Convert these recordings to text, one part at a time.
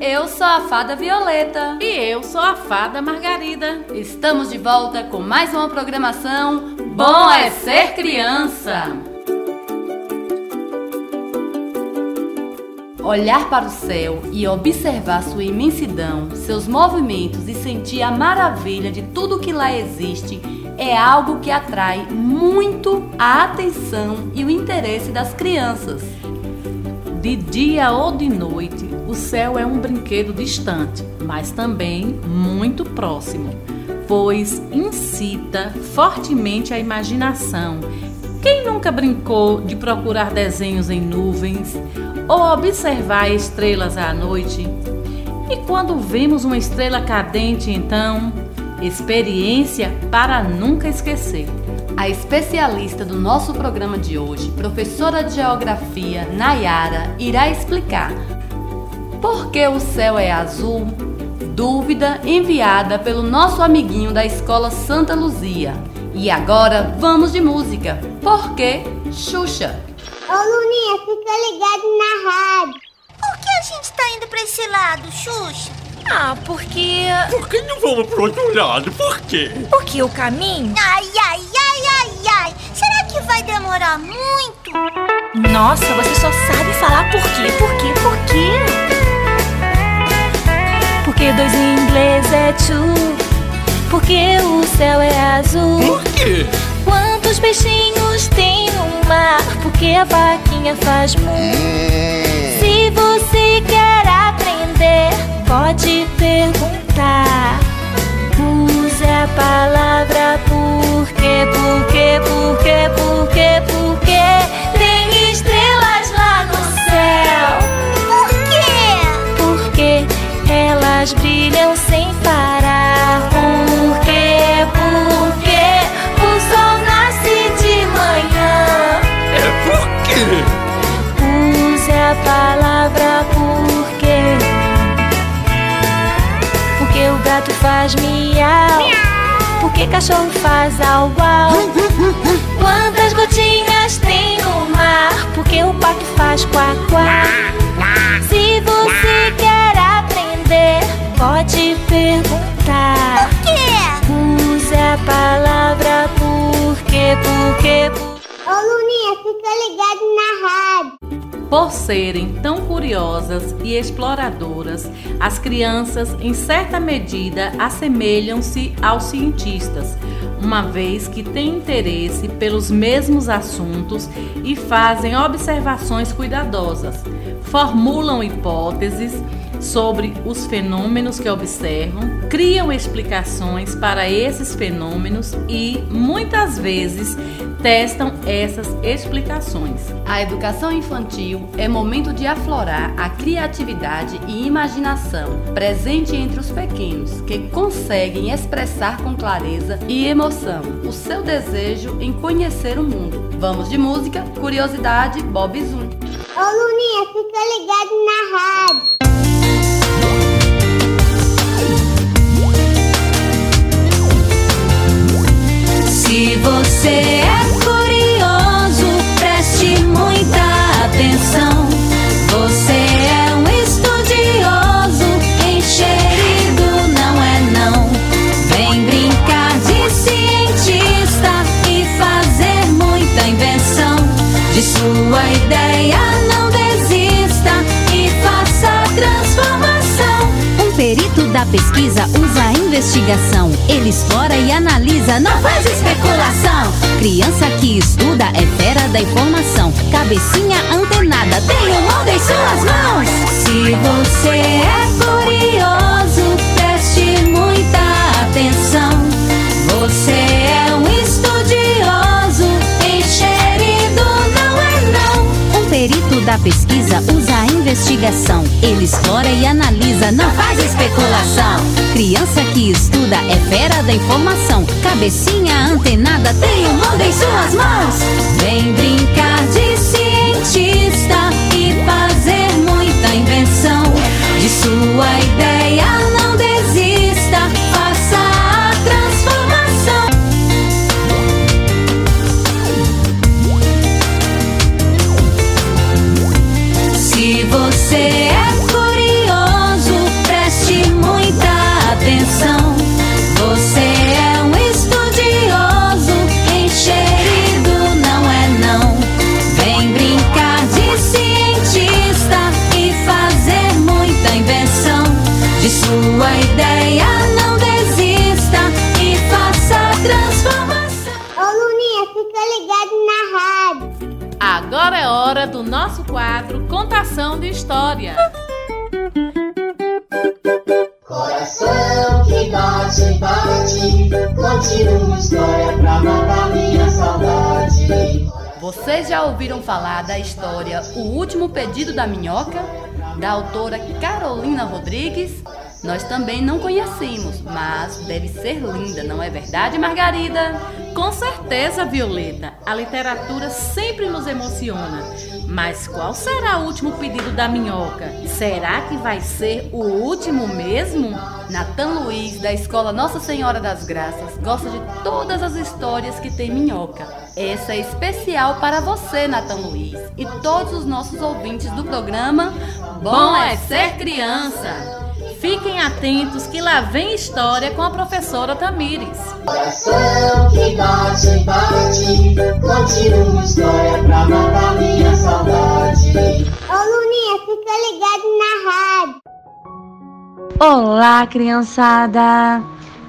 Eu sou a Fada Violeta. E eu sou a Fada Margarida. Estamos de volta com mais uma programação Bom é Ser Criança! Olhar para o céu e observar sua imensidão, seus movimentos e sentir a maravilha de tudo que lá existe é algo que atrai muito a atenção e o interesse das crianças. De dia ou de noite, o céu é um brinquedo distante, mas também muito próximo, pois incita fortemente a imaginação. Quem nunca brincou de procurar desenhos em nuvens ou observar estrelas à noite? E quando vemos uma estrela cadente, então, experiência para nunca esquecer. A especialista do nosso programa de hoje, professora de Geografia Nayara, irá explicar por que o céu é azul? Dúvida enviada pelo nosso amiguinho da Escola Santa Luzia. E agora vamos de música. Por que Xuxa? Ô Luninha, fica ligado na rádio. Por que a gente tá indo pra esse lado, Xuxa? Ah, porque. Por que não vamos pro outro lado? Por quê? Porque o caminho. Ai, ai, ai, ai, ai. Será que vai demorar muito? Nossa, você só sabe falar por quê, por quê, por quê? Porque dois em inglês é two. Porque o céu é azul. Por quê? Quantos peixinhos tem no mar? Porque a vaquinha faz mu. Se você quer aprender, pode perguntar. Use a palavra porque, porque, faz miau. Porque cachorro faz au au. Quantas gotinhas tem no mar? Porque o pato faz quá quá. Se você quer aprender, pode perguntar. Por quê? Use a palavra porque, porque, porque. Ô Luninha, fica ligado na. Por serem tão curiosas e exploradoras, as crianças, em certa medida, assemelham-se aos cientistas, uma vez que têm interesse pelos mesmos assuntos e fazem observações cuidadosas, formulam hipóteses sobre os fenômenos que observam, criam explicações para esses fenômenos e, muitas vezes, testam essas explicações. A educação infantil é momento de aflorar a criatividade e imaginação presente entre os pequenos, que conseguem expressar com clareza e emoção o seu desejo em conhecer o mundo. Vamos de música, curiosidade, Bob Zoom. Ô Luninha, fica ligado na rádio. Se você é atenção. Você é um estudioso, encherido não é não. Vem brincar de cientista e fazer muita invenção. De sua ideia não desista e faça a transformação. Um perito da pesquisa usa a investigação. Ele explora e analisa, não faz especulação. Criança que estuda é da informação. Cabecinha antenada, tem o mundo em suas mãos. Se você é curioso, preste muita atenção. Você é um estudioso, encherido não é não. Um perito da pesquisa usa investigação. Ele explora e analisa, não faz especulação. Criança que estuda é fera da informação. Cabecinha antenada, tem o mundo em suas mãos. Vem brincar de Vocês já ouviram falar da história O Último Pedido da Minhoca, da autora Carolina Rodrigues? Nós também não conhecemos, mas deve ser linda, não é verdade, Margarida? Com certeza, Violeta. A literatura sempre nos emociona. Mas qual será o último pedido da minhoca? Será que vai ser o último mesmo? Natan Luiz, da Escola Nossa Senhora das Graças, gosta de todas as histórias que tem minhoca. Essa é especial para você, Natan Luiz, e todos os nossos ouvintes do programa Bom é Ser Criança. Fiquem atentos que lá vem história com a professora Tamires. Coração que bate, bate, conte uma história pra matar minha saudade. Ô Luninha, fica ligado na rádio. Olá, criançada!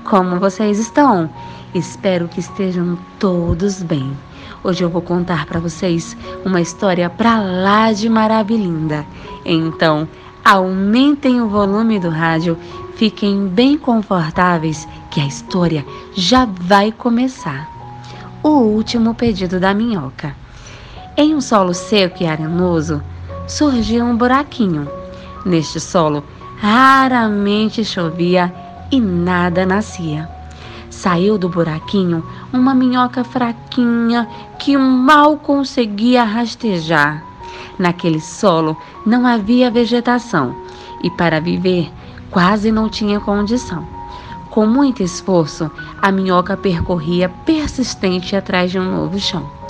Como vocês estão? Espero que estejam todos bem. Hoje eu vou contar para vocês uma história pra lá de maravilhinda. Então, Aumentem o volume do rádio, fiquem bem confortáveis que a história já vai começar. O último pedido da minhoca. Em um solo seco e arenoso, surgiu um buraquinho. Neste solo, raramente chovia e nada nascia. Saiu do buraquinho uma minhoca fraquinha que mal conseguia rastejar. Naquele solo não havia vegetação e para viver quase não tinha condição. Com muito esforço, a minhoca percorria persistente atrás de um novo chão.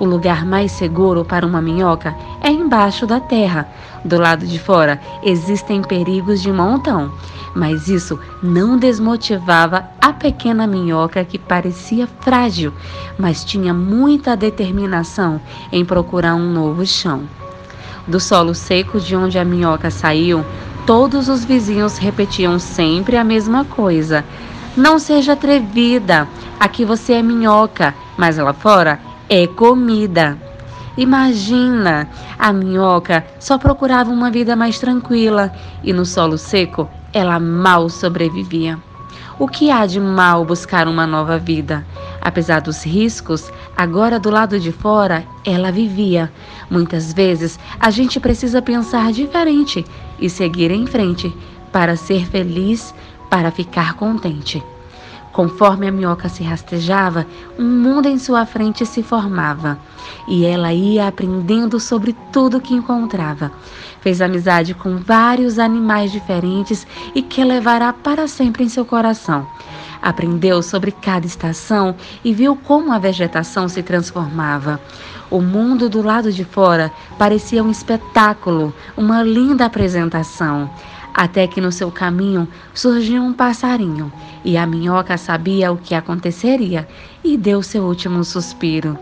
O lugar mais seguro para uma minhoca é embaixo da terra. Do lado de fora existem perigos de montão, mas isso não desmotivava a pequena minhoca que parecia frágil, mas tinha muita determinação em procurar um novo chão. Do solo seco de onde a minhoca saiu, todos os vizinhos repetiam sempre a mesma coisa. Não seja atrevida, aqui você é minhoca, mas lá fora é comida. Imagina, a minhoca só procurava uma vida mais tranquila e no solo seco ela mal sobrevivia. O que há de mal buscar uma nova vida? Apesar dos riscos, agora do lado de fora, ela vivia. Muitas vezes a gente precisa pensar diferente e seguir em frente para ser feliz, para ficar contente. Conforme a minhoca se rastejava, um mundo em sua frente se formava e ela ia aprendendo sobre tudo que encontrava. Fez amizade com vários animais diferentes e que levará para sempre em seu coração. Aprendeu sobre cada estação e viu como a vegetação se transformava. O mundo do lado de fora parecia um espetáculo, uma linda apresentação. Até que no seu caminho surgiu um passarinho e a minhoca sabia o que aconteceria e deu seu último suspiro.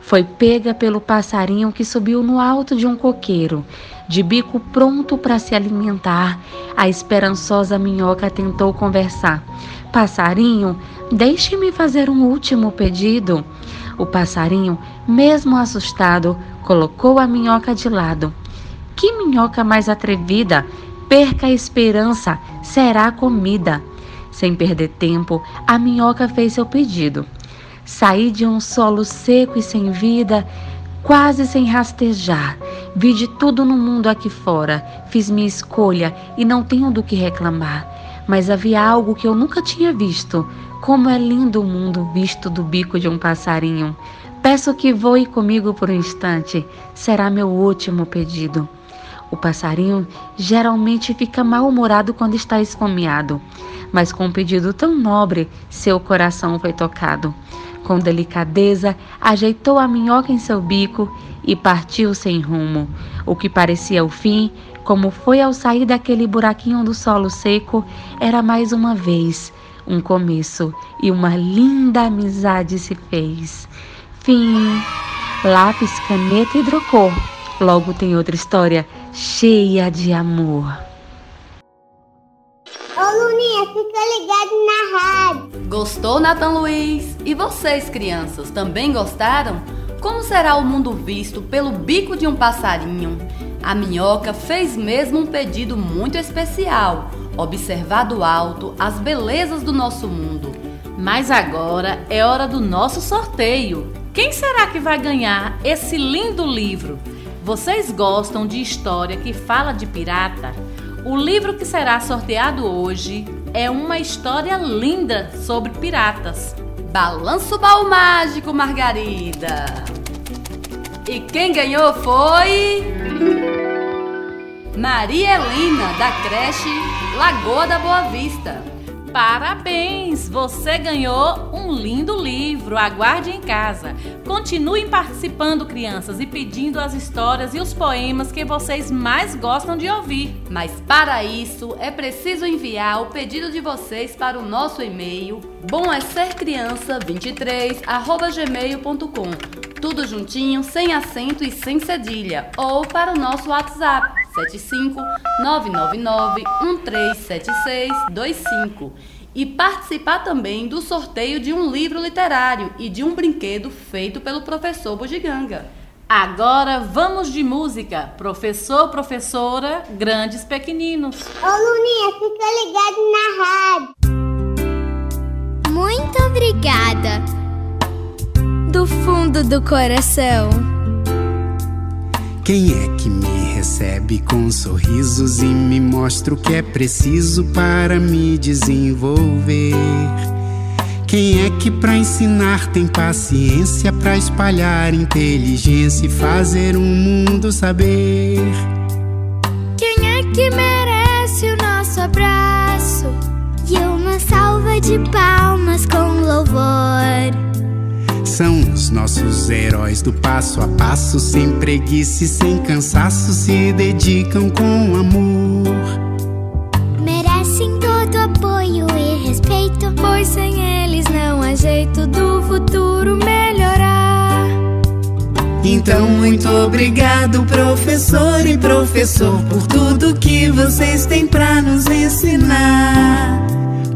Foi pega pelo passarinho que subiu no alto de um coqueiro. De bico pronto para se alimentar, a esperançosa minhoca tentou conversar. Passarinho, deixe-me fazer um último pedido. O passarinho, mesmo assustado, colocou a minhoca de lado. Que minhoca mais atrevida! Perca a esperança, será comida. Sem perder tempo, a minhoca fez seu pedido. Saí de um solo seco e sem vida, quase sem rastejar. Vi de tudo no mundo aqui fora, fiz minha escolha e não tenho do que reclamar. Mas havia algo que eu nunca tinha visto. Como é lindo o mundo visto do bico de um passarinho. Peço que voe comigo por um instante, será meu último pedido. O passarinho geralmente fica mal-humorado quando está esfomeado, mas com um pedido tão nobre, seu coração foi tocado. Com delicadeza, ajeitou a minhoca em seu bico e partiu sem rumo. O que parecia o fim, como foi ao sair daquele buraquinho do solo seco, era mais uma vez um começo e uma linda amizade se fez. Fim. Lápis, caneta e hidrocor. Logo tem outra história cheia de amor. Ô Luninha, fica ligado na rádio. Gostou, Nathan Luiz? E vocês, crianças, também gostaram? Como será o mundo visto pelo bico de um passarinho? A minhoca fez mesmo um pedido muito especial: observar do alto as belezas do nosso mundo. Mas agora é hora do nosso sorteio. Quem será que vai ganhar esse lindo livro? Vocês gostam de história que fala de pirata? O livro que será sorteado hoje é uma história linda sobre piratas. Balanço Baú Mágico, Margarida! E quem ganhou foi. Maria Helena, da creche Lagoa da Boa Vista. Parabéns! Você ganhou um lindo livro. Aguarde em casa. Continuem participando, crianças, e pedindo as histórias e os poemas que vocês mais gostam de ouvir. Mas para isso é preciso enviar o pedido de vocês para o nosso e-mail bom é ser criança 23@gmail.com. Tudo juntinho, sem acento e sem cedilha, ou para o nosso WhatsApp 75 999 137625 e participar também do sorteio de um livro literário e de um brinquedo feito pelo professor Bugiganga. Agora vamos de música. Professor, professora, grandes pequeninos. Ô Luninha, fica ligado na rádio. Muito obrigada. Do fundo do coração. Quem é que me recebe com sorrisos e me mostra o que é preciso para me desenvolver? Quem é que pra ensinar tem paciência pra espalhar inteligência e fazer o mundo saber? Quem é que merece o nosso abraço e uma salva de palmas com louvor? São os nossos heróis do passo a passo, sem preguiça e sem cansaço, se dedicam com amor. Merecem todo apoio e respeito, pois sem eles não há jeito do futuro melhorar. Então, muito obrigado, professor e professor, por tudo que vocês têm pra nos ensinar.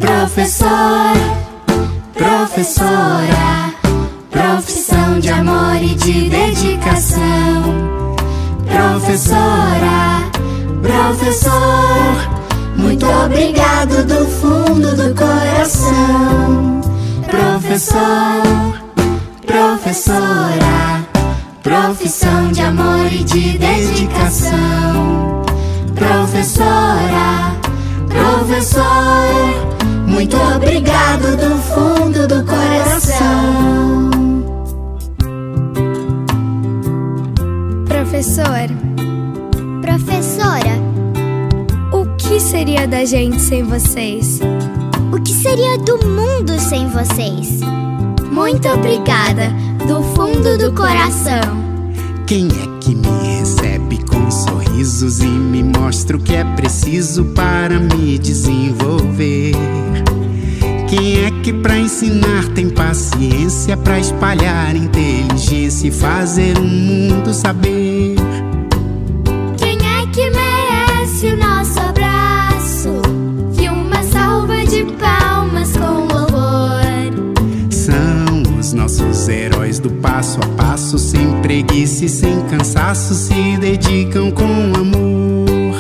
Professor, professora, profissão de amor e de dedicação. Professora, professor, muito obrigado do fundo do coração. Professor, professora, profissão de amor e de dedicação. Professora, professor, muito obrigado do fundo do coração. Professor, professora, o que seria da gente sem vocês? O que seria do mundo sem vocês? Muito obrigada, do fundo do coração. Quem é que me recebe com sorrisos e me mostra o que é preciso para me desenvolver? Quem é que pra ensinar tem paciência pra espalhar inteligência e fazer o mundo saber? Do passo a passo, sem preguiça e sem cansaço, se dedicam com amor.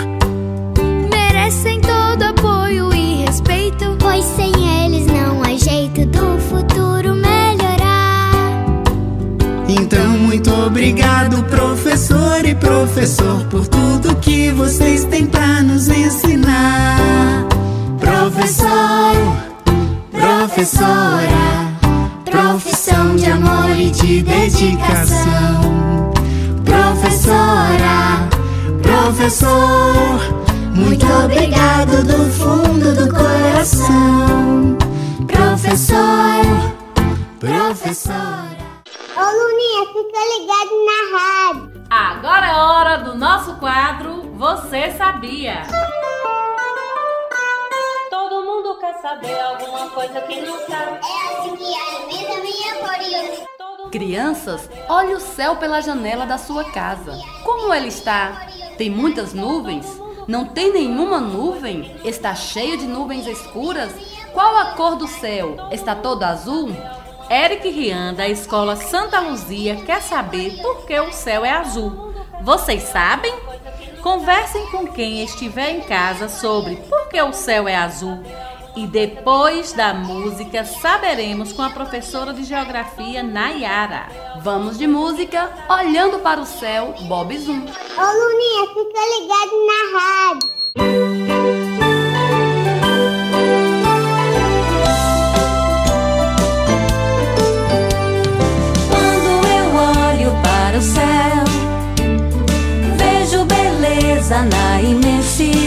Merecem todo apoio e respeito, pois sem eles não há jeito do futuro melhorar. Então, muito obrigado, professor e professor, por tudo que vocês têm pra nos ensinar. Professor, professora, dedicação. Professora, professor, muito obrigado do fundo do coração. Professor, professora. Ô Luninha, fica ligado na rádio. Agora é hora do nosso quadro Você Sabia? Todo mundo quer saber alguma coisa que não sabe. É assim que alimenta minha curiosidade. Crianças, olhe o céu pela janela da sua casa. Como ele está? Tem muitas nuvens? Não tem nenhuma nuvem? Está cheio de nuvens escuras? Qual a cor do céu? Está todo azul? Eric Rian, da Escola Santa Luzia, quer saber por que o céu é azul. Vocês sabem? Conversem com quem estiver em casa sobre por que o céu é azul. E depois da música, saberemos com a professora de geografia Nayara. Vamos de música, olhando para o céu, Bob Zoom. Ô Luninha, fica ligado na rádio. Quando eu olho para o céu, vejo beleza na imensidão.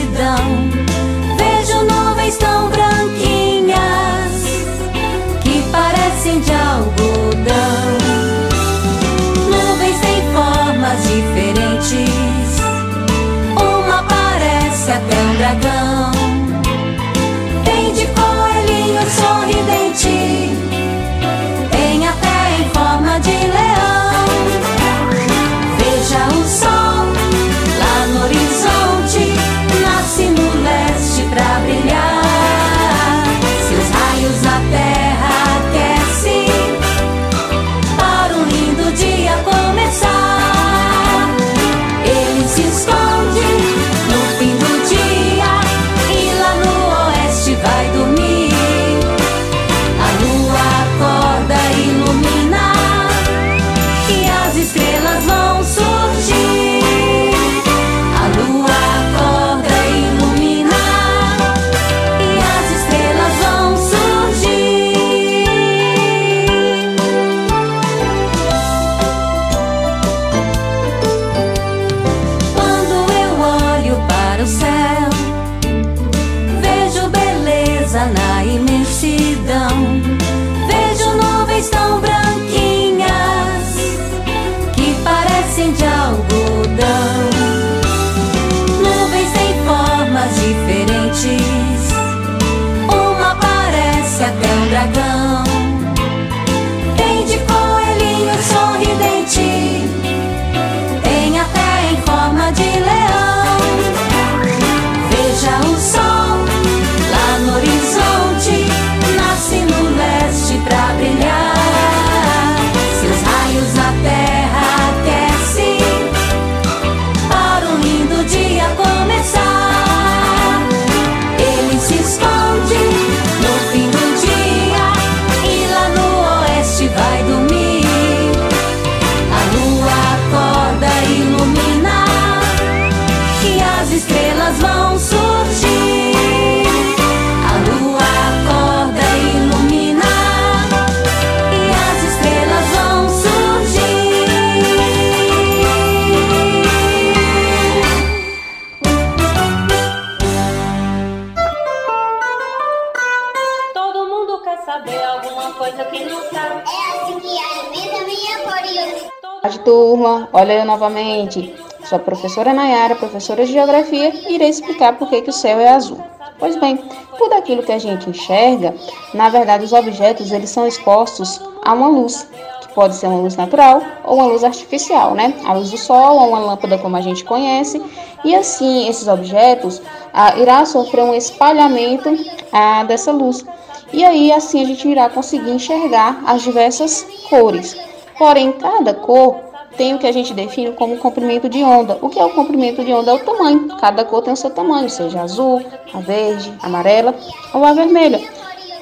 Olha eu novamente. Sou a professora Nayara, professora de Geografia, irei explicar por que, que o céu é azul. Pois bem, tudo aquilo que a gente enxerga, na verdade os objetos eles são expostos a uma luz, que pode ser uma luz natural ou uma luz artificial, né? A luz do sol ou uma lâmpada como a gente conhece, e assim esses objetos ah, irá sofrer um espalhamento ah, dessa luz. E aí assim a gente irá conseguir enxergar as diversas cores. Porém, cada cor tem o que a gente define como comprimento de onda. O que é o comprimento de onda? É o tamanho. Cada cor tem o seu tamanho, seja azul, a verde, a amarela ou a vermelha.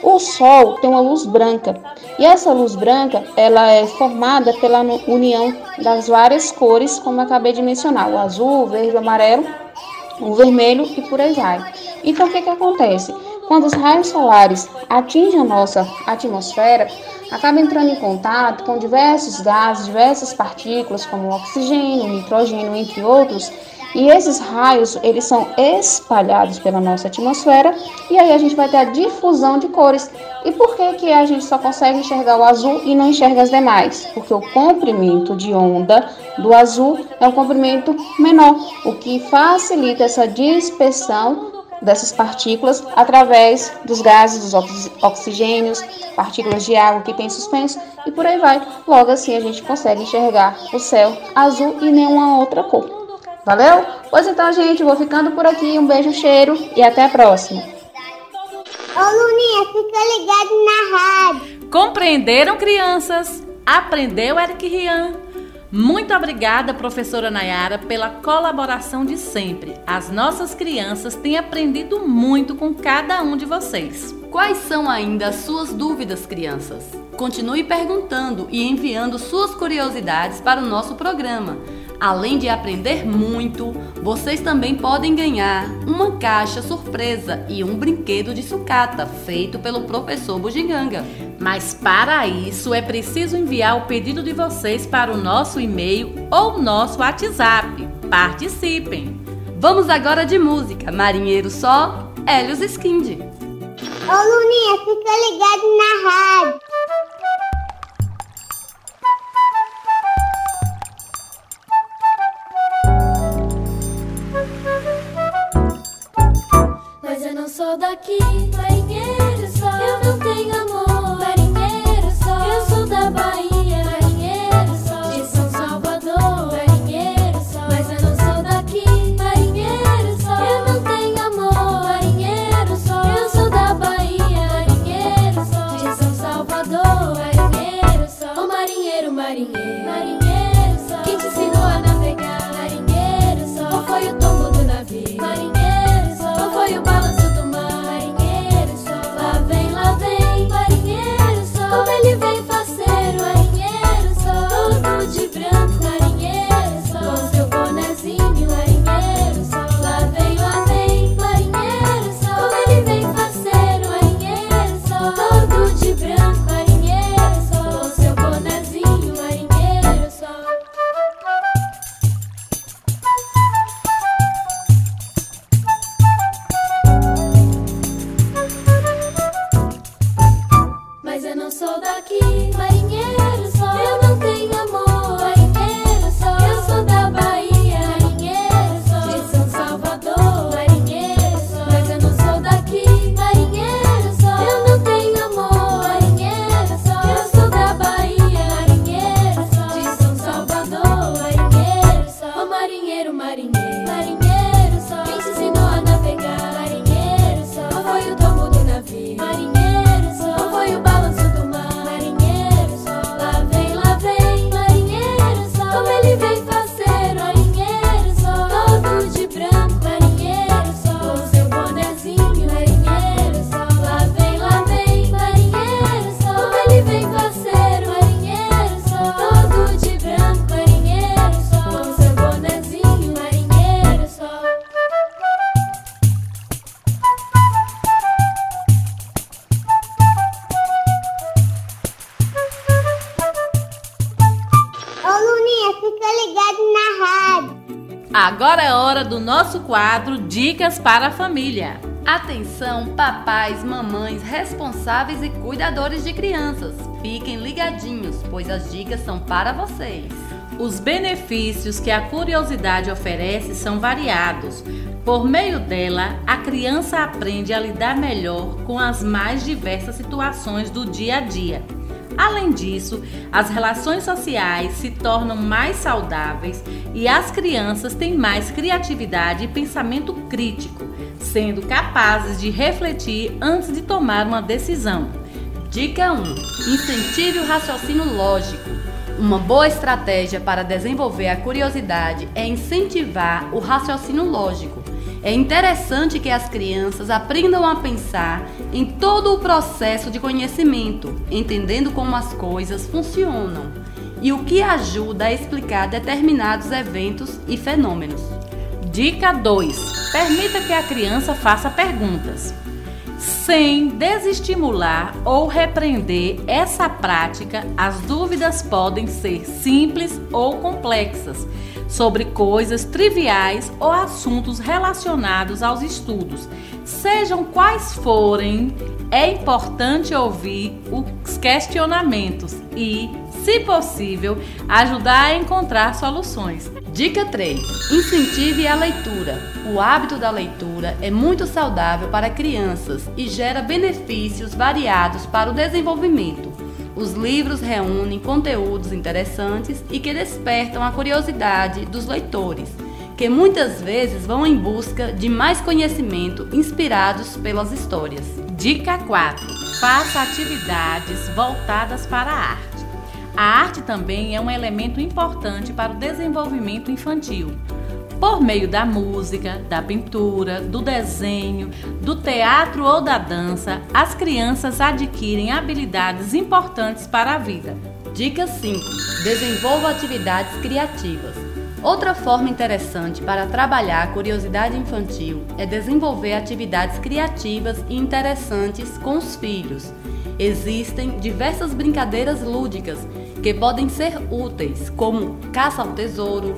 O Sol tem uma luz branca e essa luz branca ela é formada pela união das várias cores, como acabei de mencionar, o azul, o verde, o amarelo, o vermelho e por aí vai. Então o que, que acontece? Quando os raios solares atingem a nossa atmosfera, acaba entrando em contato com diversos gases, diversas partículas, como oxigênio, nitrogênio, entre outros, e esses raios, eles são espalhados pela nossa atmosfera, e aí a gente vai ter a difusão de cores. E por que, que a gente só consegue enxergar o azul e não enxerga as demais? Porque o comprimento de onda do azul é um comprimento menor, o que facilita essa dispersão dessas partículas através dos gases, dos ox- oxigênios, partículas de água que tem suspenso e por aí vai. Logo assim a gente consegue enxergar o céu azul e nenhuma outra cor. Valeu? Pois então, gente, vou ficando por aqui. Um beijo, cheiro e até a próxima. Ô Luninha, fica ligado na rádio. Compreenderam, crianças? Aprendeu, Eric Rian? Muito obrigada, professora Nayara, pela colaboração de sempre. As nossas crianças têm aprendido muito com cada um de vocês. Quais são ainda as suas dúvidas, crianças? Continue perguntando e enviando suas curiosidades para o nosso programa. Além de aprender muito, vocês também podem ganhar uma caixa surpresa e um brinquedo de sucata feito pelo professor Bugiganga. Mas para isso é preciso enviar o pedido de vocês para o nosso e-mail ou nosso WhatsApp. Participem! Vamos agora de música. Marinheiro só, Helios Skind. Ô Luninha, fica ligado na rádio. Sou daqui, marinheiro só. Eu não tenho amor, marinheiro só. Eu sou da Bahia, marinheiro só. De São Salvador, marinheiro só. Mas eu não sou daqui, marinheiro só. Eu não tenho amor, marinheiro só. Eu sou da Bahia, marinheiro só. De São Salvador, marinheiro. Ô marinheiro, marinheiro, marinheiro quadro Dicas para a Família. Atenção, papais, mamães, responsáveis e cuidadores de crianças. Fiquem ligadinhos, pois as dicas são para vocês. Os benefícios que a curiosidade oferece são variados. Por meio dela, a criança aprende a lidar melhor com as mais diversas situações do dia a dia. Além disso, as relações sociais se tornam mais saudáveis e as crianças têm mais criatividade e pensamento crítico, sendo capazes de refletir antes de tomar uma decisão. Dica 1: Incentive o raciocínio lógico. Uma boa estratégia para desenvolver a curiosidade é incentivar o raciocínio lógico. É interessante que as crianças aprendam a pensar em todo o processo de conhecimento, entendendo como as coisas funcionam e o que ajuda a explicar determinados eventos e fenômenos. Dica 2: Permita que a criança faça perguntas. Sem desestimular ou repreender essa prática, as dúvidas podem ser simples ou complexas, sobre coisas triviais ou assuntos relacionados aos estudos. Sejam quais forem, é importante ouvir os questionamentos e, se possível, ajudar a encontrar soluções. Dica 3: Incentive a leitura. O hábito da leitura é muito saudável para crianças e gera benefícios variados para o desenvolvimento. Os livros reúnem conteúdos interessantes e que despertam a curiosidade dos leitores, que muitas vezes vão em busca de mais conhecimento inspirados pelas histórias. Dica 4: faça atividades voltadas para a arte. A arte também é um elemento importante para o desenvolvimento infantil. Por meio da música, da pintura, do desenho, do teatro ou da dança, as crianças adquirem habilidades importantes para a vida. Dica 5: Desenvolva atividades criativas. Outra forma interessante para trabalhar a curiosidade infantil é desenvolver atividades criativas e interessantes com os filhos. Existem diversas brincadeiras lúdicas que podem ser úteis, como caça ao tesouro,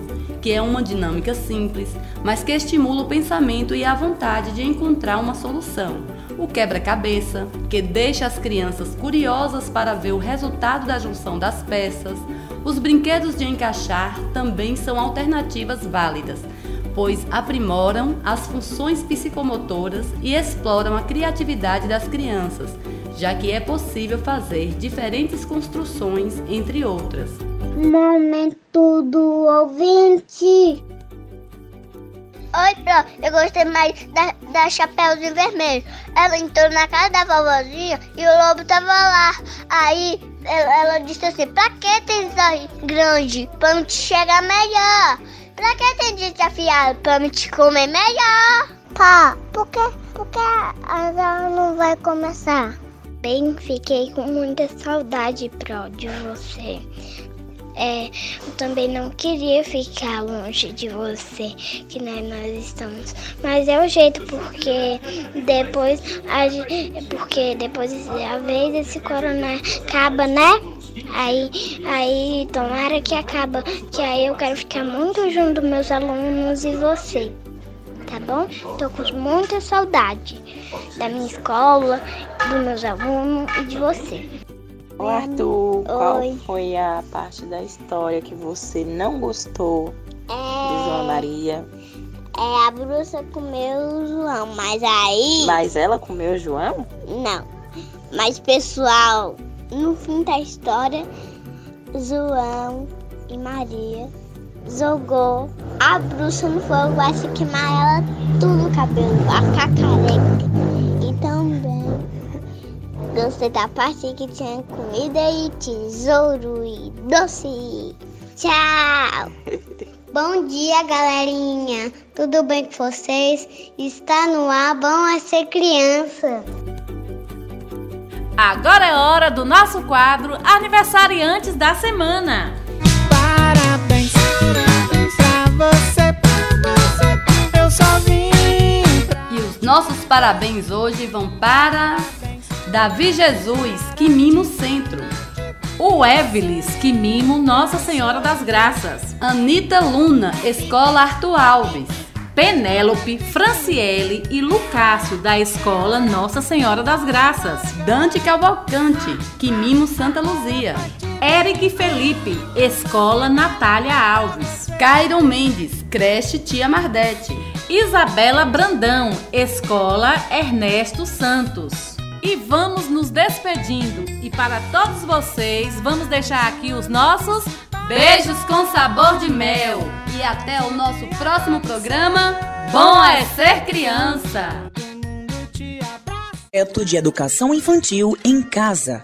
que é uma dinâmica simples, mas que estimula o pensamento e a vontade de encontrar uma solução. O quebra-cabeça, que deixa as crianças curiosas para ver o resultado da junção das peças. Os brinquedos de encaixar também são alternativas válidas, pois aprimoram as funções psicomotoras e exploram a criatividade das crianças, já que é possível fazer diferentes construções, entre outras. Momento do ouvinte. Oi, Pro, eu gostei mais da, da Chapeuzinho Vermelho. Ela entrou na casa da vovozinha e o lobo tava lá. Aí ela, ela disse assim: Pra que tem aí grande? Pra não te chegar melhor. Pra que tem dente afiado? Pra me te comer melhor. Pá, por que, por que a aula não vai começar? Bem, fiquei com muita saudade, Pro, de você. É, eu também não queria ficar longe de você, que nós, estamos. Mas é o jeito, porque depois a porque depois a vez esse corona acaba, né? Aí, aí tomara que acaba, que aí eu quero ficar muito junto dos meus alunos e você. Tá bom? Tô com muita saudade da minha escola, dos meus alunos e de você. Arthur, qual Oi. foi a parte da história que você não gostou de João Maria? É, a bruxa comeu o João, mas aí. Mas ela comeu o João? Não. Mas, pessoal, no fim da história, João e Maria jogou a bruxa no fogo vai se queimar ela tudo no cabelo, a cacareca. E também gostei da parte que tinha comida e tesouro e doce. Tchau! Bom dia, galerinha! Tudo bem com vocês? Está no ar, bom é ser criança. Agora é hora do nosso quadro Aniversariantes da Semana. Parabéns, parabéns pra você, pra você. Eu só vim E os nossos parabéns hoje vão para Davi Jesus, que mima o centro. O Evelis, que mimo Nossa Senhora das Graças. Anitta Luna, Escola Arthur Alves. Penélope, Franciele e Lucácio, da Escola Nossa Senhora das Graças. Dante Cavalcante, que mimo Santa Luzia. Eric Felipe, Escola Natália Alves. Cairon Mendes, Creche Tia Mardete. Isabela Brandão, Escola Ernesto Santos. E vamos nos despedindo. E para todos vocês, vamos deixar aqui os nossos Beijos com sabor de mel. E até o nosso próximo programa. Bom é ser criança. Projeto de Educação Infantil em Casa.